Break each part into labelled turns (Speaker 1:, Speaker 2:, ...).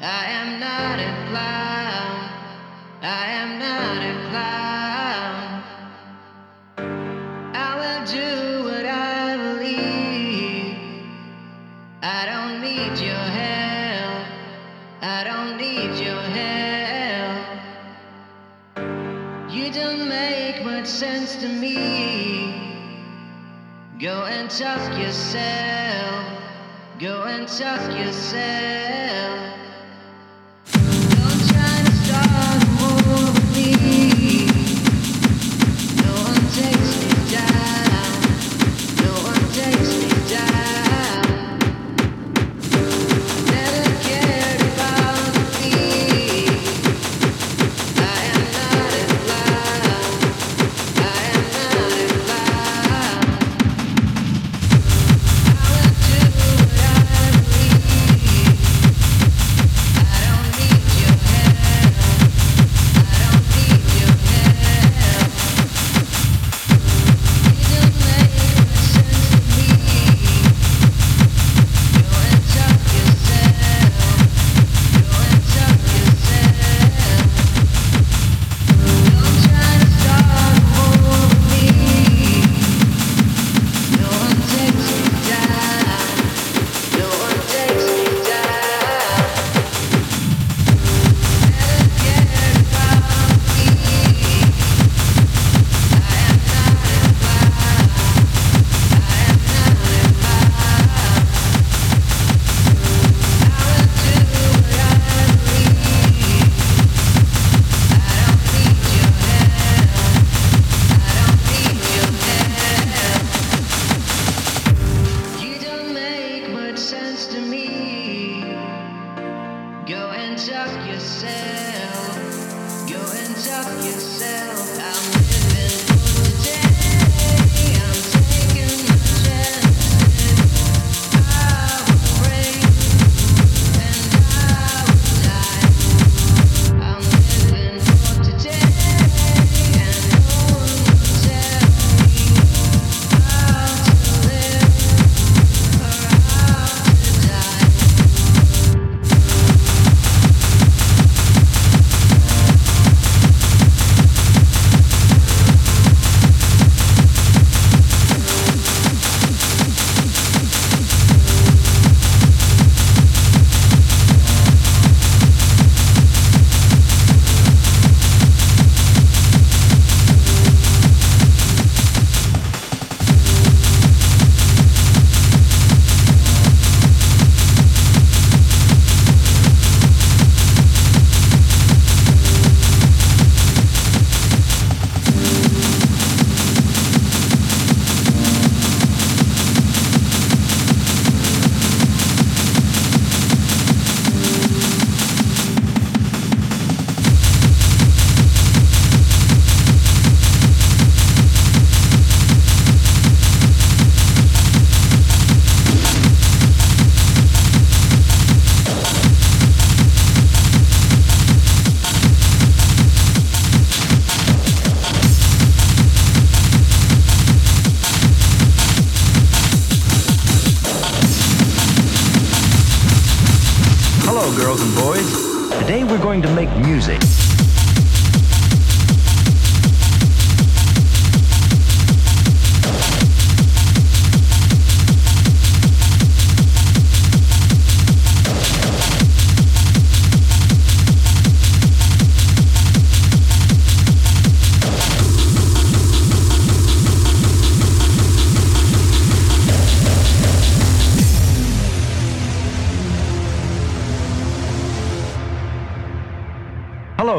Speaker 1: I am
Speaker 2: not a clown. I am not a clown. I will do what I believe. I don't need your help. I don't need your help. You don't make much sense to me. Go and talk yourself. And talk yourself.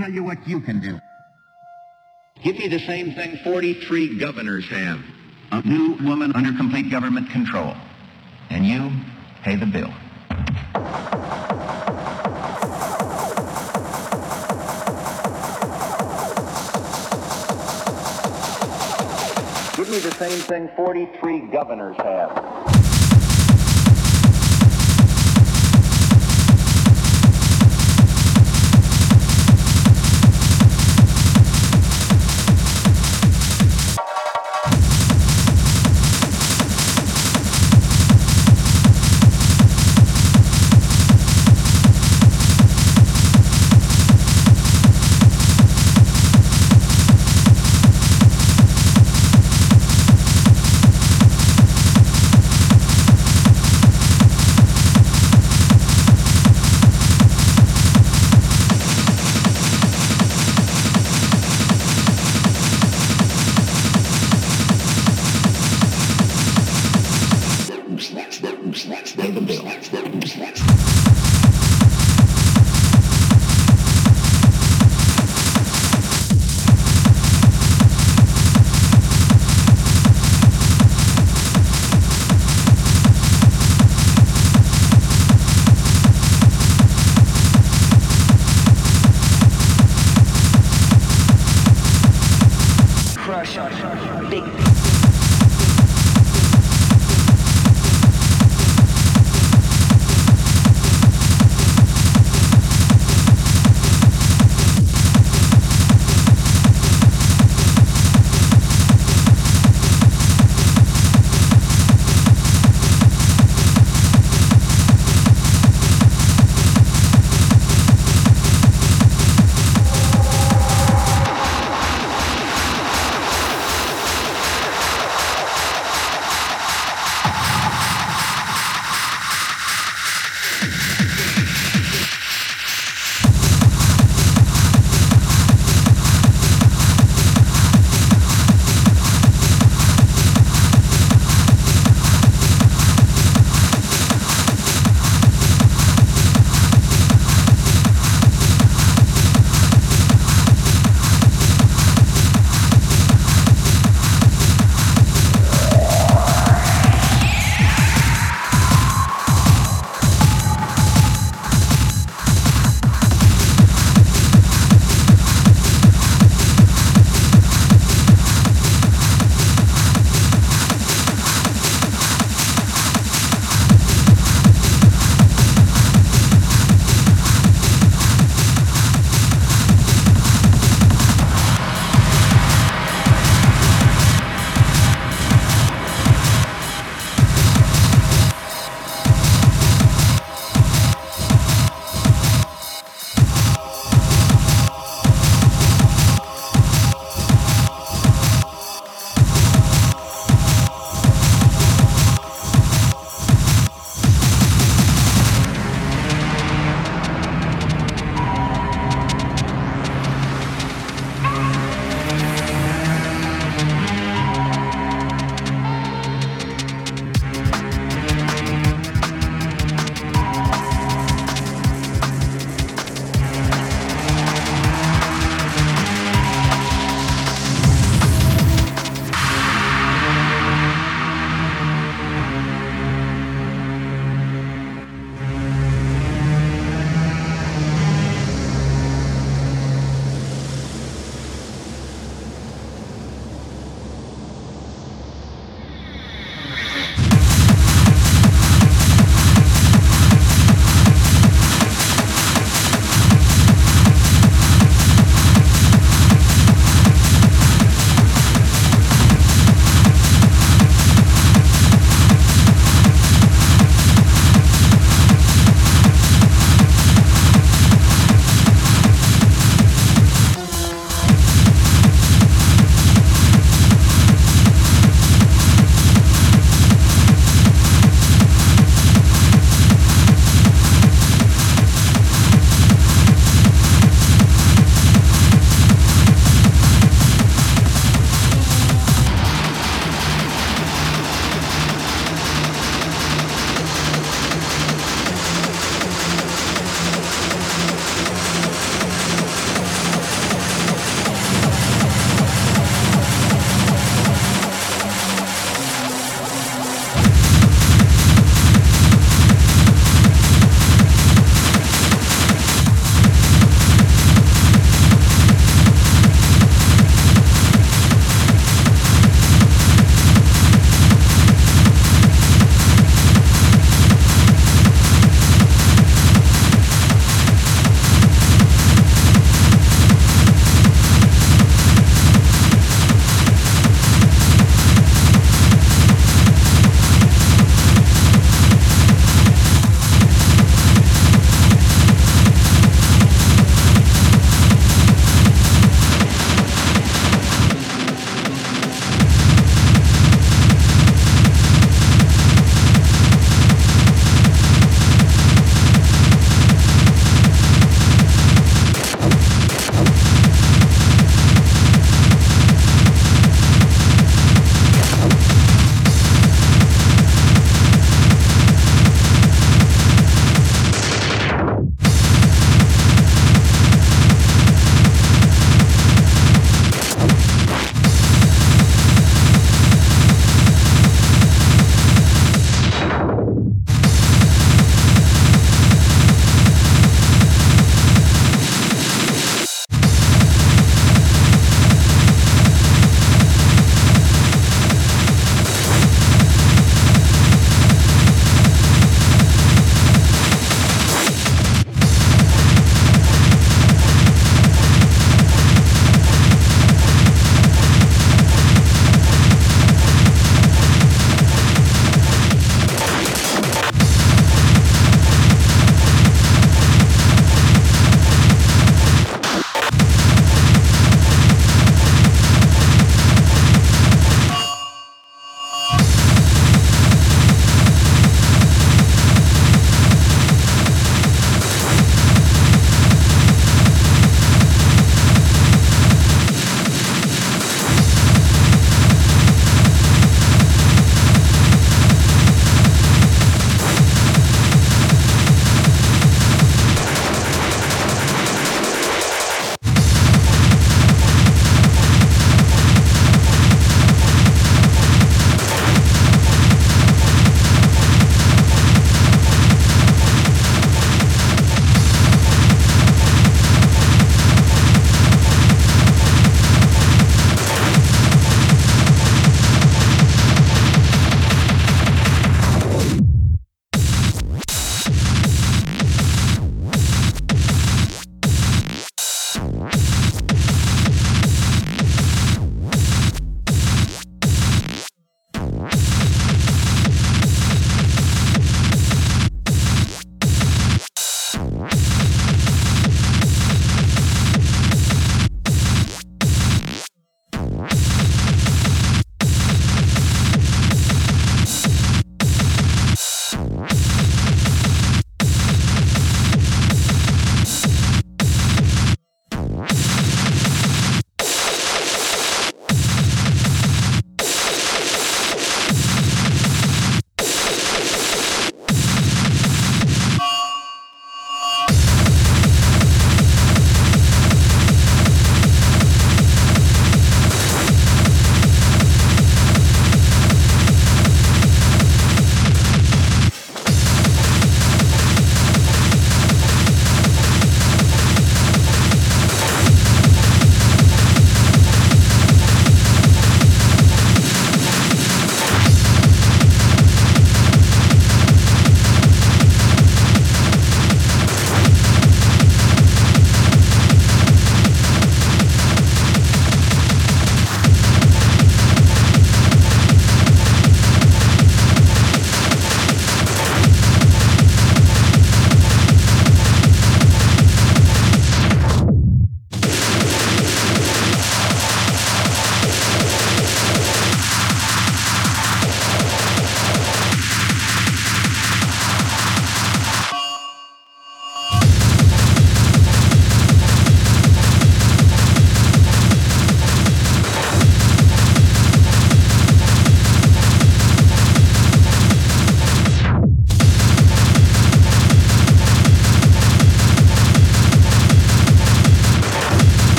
Speaker 3: Tell you what you can do.
Speaker 4: Give me the same thing 43 governors have.
Speaker 3: A new woman under complete government control. And you pay the bill.
Speaker 4: Give me the same thing 43 governors have.